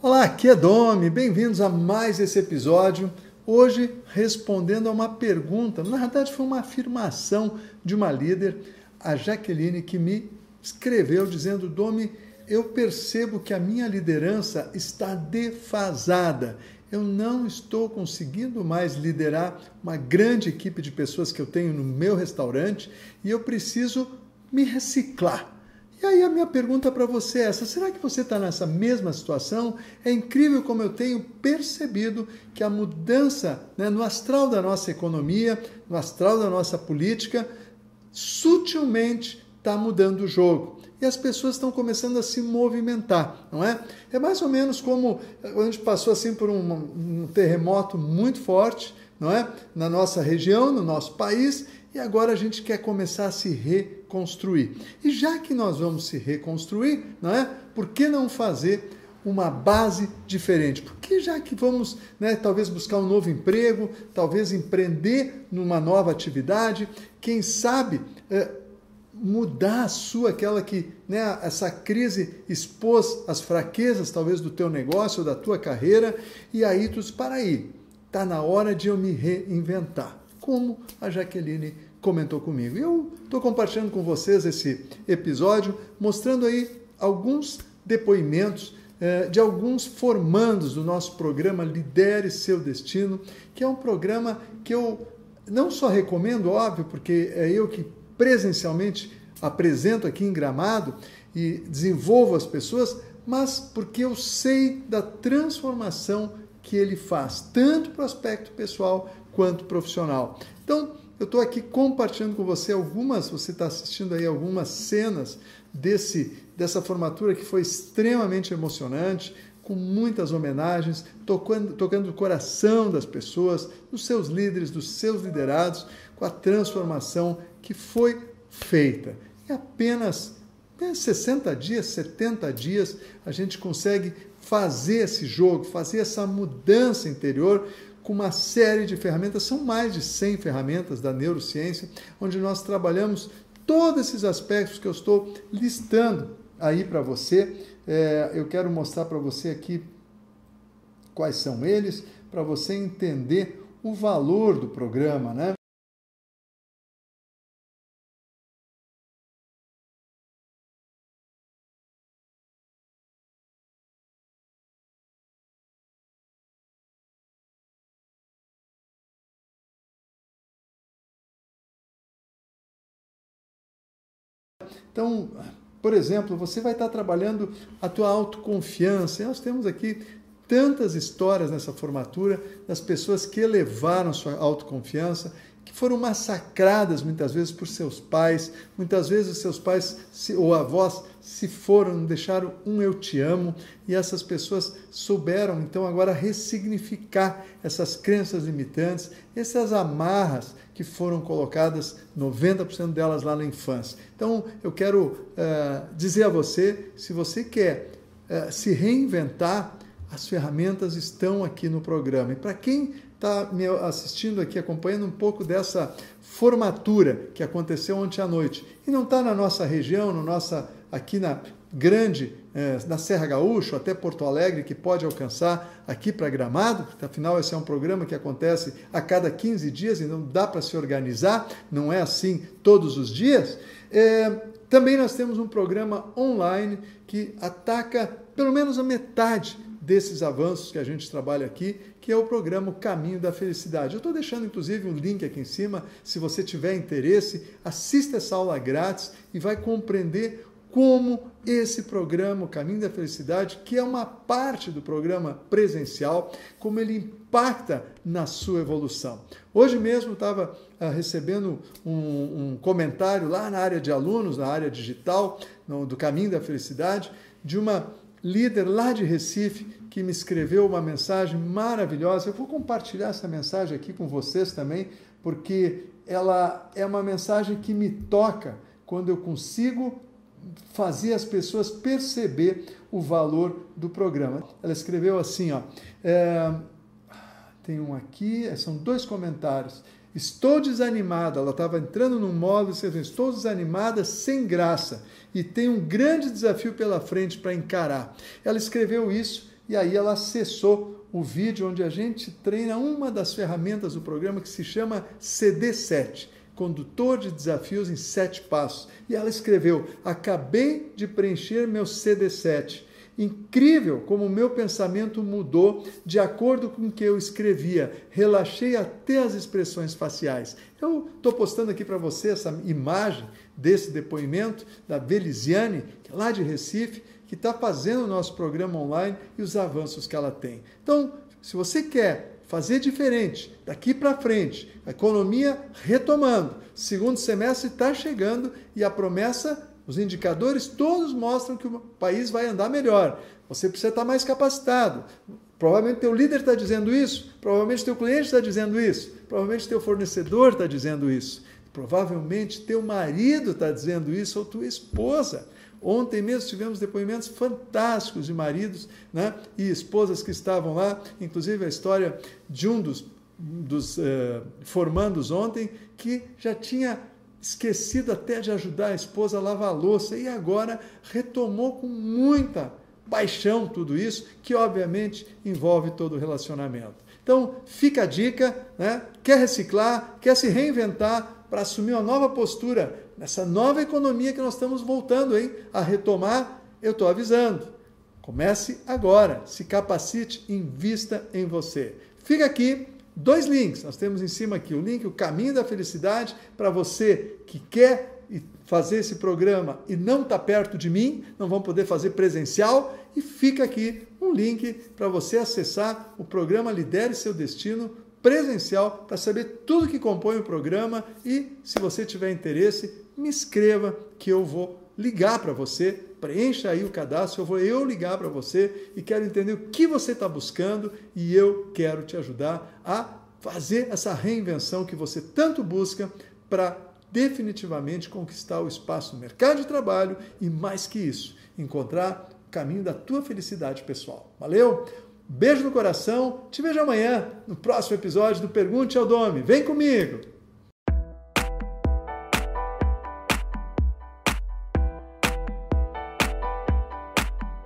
Olá, aqui é Domi, bem-vindos a mais esse episódio. Hoje respondendo a uma pergunta, na verdade foi uma afirmação de uma líder, a Jaqueline, que me escreveu dizendo: Domi, eu percebo que a minha liderança está defasada. Eu não estou conseguindo mais liderar uma grande equipe de pessoas que eu tenho no meu restaurante e eu preciso me reciclar. E aí a minha pergunta para você é essa: será que você está nessa mesma situação? É incrível como eu tenho percebido que a mudança né, no astral da nossa economia, no astral da nossa política, sutilmente está mudando o jogo. E as pessoas estão começando a se movimentar, não é? É mais ou menos como a gente passou assim por um, um terremoto muito forte, não é? Na nossa região, no nosso país, e agora a gente quer começar a se reconstruir. E já que nós vamos se reconstruir, não é? Por que não fazer uma base diferente? Porque já que vamos, né, talvez buscar um novo emprego, talvez empreender numa nova atividade, quem sabe é, mudar a sua, aquela que, né, essa crise expôs as fraquezas talvez do teu negócio, da tua carreira, e aí tu diz, para aí, tá na hora de eu me reinventar como a Jaqueline comentou comigo. E eu estou compartilhando com vocês esse episódio, mostrando aí alguns depoimentos eh, de alguns formandos do nosso programa Lidere Seu Destino, que é um programa que eu não só recomendo, óbvio, porque é eu que presencialmente apresento aqui em Gramado e desenvolvo as pessoas, mas porque eu sei da transformação que ele faz, tanto para o aspecto pessoal quanto profissional. Então, eu estou aqui compartilhando com você algumas, você está assistindo aí algumas cenas desse dessa formatura que foi extremamente emocionante, com muitas homenagens, tocando, tocando o coração das pessoas, dos seus líderes, dos seus liderados, com a transformação que foi feita. Em apenas 60 dias, 70 dias, a gente consegue fazer esse jogo, fazer essa mudança interior, com uma série de ferramentas, são mais de 100 ferramentas da neurociência, onde nós trabalhamos todos esses aspectos que eu estou listando aí para você. É, eu quero mostrar para você aqui quais são eles, para você entender o valor do programa, né? Então, por exemplo, você vai estar trabalhando a tua autoconfiança. E nós temos aqui tantas histórias nessa formatura das pessoas que elevaram sua autoconfiança, que foram massacradas muitas vezes por seus pais, muitas vezes seus pais ou avós se foram, deixaram um eu te amo, e essas pessoas souberam então agora ressignificar essas crenças limitantes, essas amarras que foram colocadas, 90% delas lá na infância. Então eu quero uh, dizer a você, se você quer uh, se reinventar, as ferramentas estão aqui no programa. E para quem está me assistindo aqui, acompanhando um pouco dessa formatura que aconteceu ontem à noite e não está na nossa região, no nossa, aqui na grande, eh, na Serra Gaúcho, até Porto Alegre, que pode alcançar aqui para Gramado, afinal esse é um programa que acontece a cada 15 dias e não dá para se organizar, não é assim todos os dias. É, também nós temos um programa online que ataca pelo menos a metade desses avanços que a gente trabalha aqui, que é o programa Caminho da Felicidade. Eu estou deixando inclusive um link aqui em cima, se você tiver interesse, assista essa aula grátis e vai compreender como esse programa, o Caminho da Felicidade, que é uma parte do programa presencial, como ele impacta na sua evolução. Hoje mesmo estava uh, recebendo um, um, comentário lá na área de alunos, na área digital, no, do Caminho da Felicidade, de uma líder lá de Recife que me escreveu uma mensagem maravilhosa. Eu vou compartilhar essa mensagem aqui com vocês também, porque ela é uma mensagem que me toca quando eu consigo fazer as pessoas perceber o valor do programa. Ela escreveu assim, ó. É, tem um aqui, são dois comentários. Estou desanimada. Ela estava entrando num modo, escrevendo, estou desanimada, sem graça, e tem um grande desafio pela frente para encarar. Ela escreveu isso e aí ela acessou o vídeo onde a gente treina uma das ferramentas do programa que se chama CD7 Condutor de Desafios em Sete Passos. E ela escreveu: Acabei de preencher meu CD7. Incrível como o meu pensamento mudou de acordo com o que eu escrevia. Relaxei até as expressões faciais. Eu estou postando aqui para você essa imagem desse depoimento da Beliziane, é lá de Recife, que está fazendo o nosso programa online e os avanços que ela tem. Então, se você quer fazer diferente daqui para frente, a economia retomando, segundo semestre está chegando e a promessa, os indicadores todos mostram que o país vai andar melhor. Você precisa estar mais capacitado. Provavelmente teu líder está dizendo isso, provavelmente teu cliente está dizendo isso, provavelmente teu fornecedor está dizendo isso, provavelmente teu marido está dizendo isso ou tua esposa. Ontem mesmo tivemos depoimentos fantásticos de maridos né, e esposas que estavam lá, inclusive a história de um dos, dos eh, formandos ontem, que já tinha esquecido até de ajudar a esposa a lavar a louça e agora retomou com muita paixão tudo isso, que obviamente envolve todo o relacionamento. Então, fica a dica, né? quer reciclar, quer se reinventar para assumir uma nova postura nessa nova economia que nós estamos voltando hein, a retomar, eu estou avisando. Comece agora, se capacite, invista em você. Fica aqui dois links. Nós temos em cima aqui o link, o caminho da felicidade, para você que quer fazer esse programa e não está perto de mim, não vão poder fazer presencial. E fica aqui um link para você acessar o programa Lidere Seu Destino presencial para saber tudo que compõe o programa e, se você tiver interesse, me escreva que eu vou ligar para você, preencha aí o cadastro, eu vou eu ligar para você e quero entender o que você está buscando e eu quero te ajudar a fazer essa reinvenção que você tanto busca para definitivamente conquistar o espaço no mercado de trabalho e mais que isso, encontrar o caminho da tua felicidade pessoal. Valeu? Beijo no coração, te vejo amanhã no próximo episódio do Pergunte ao Dome. Vem comigo!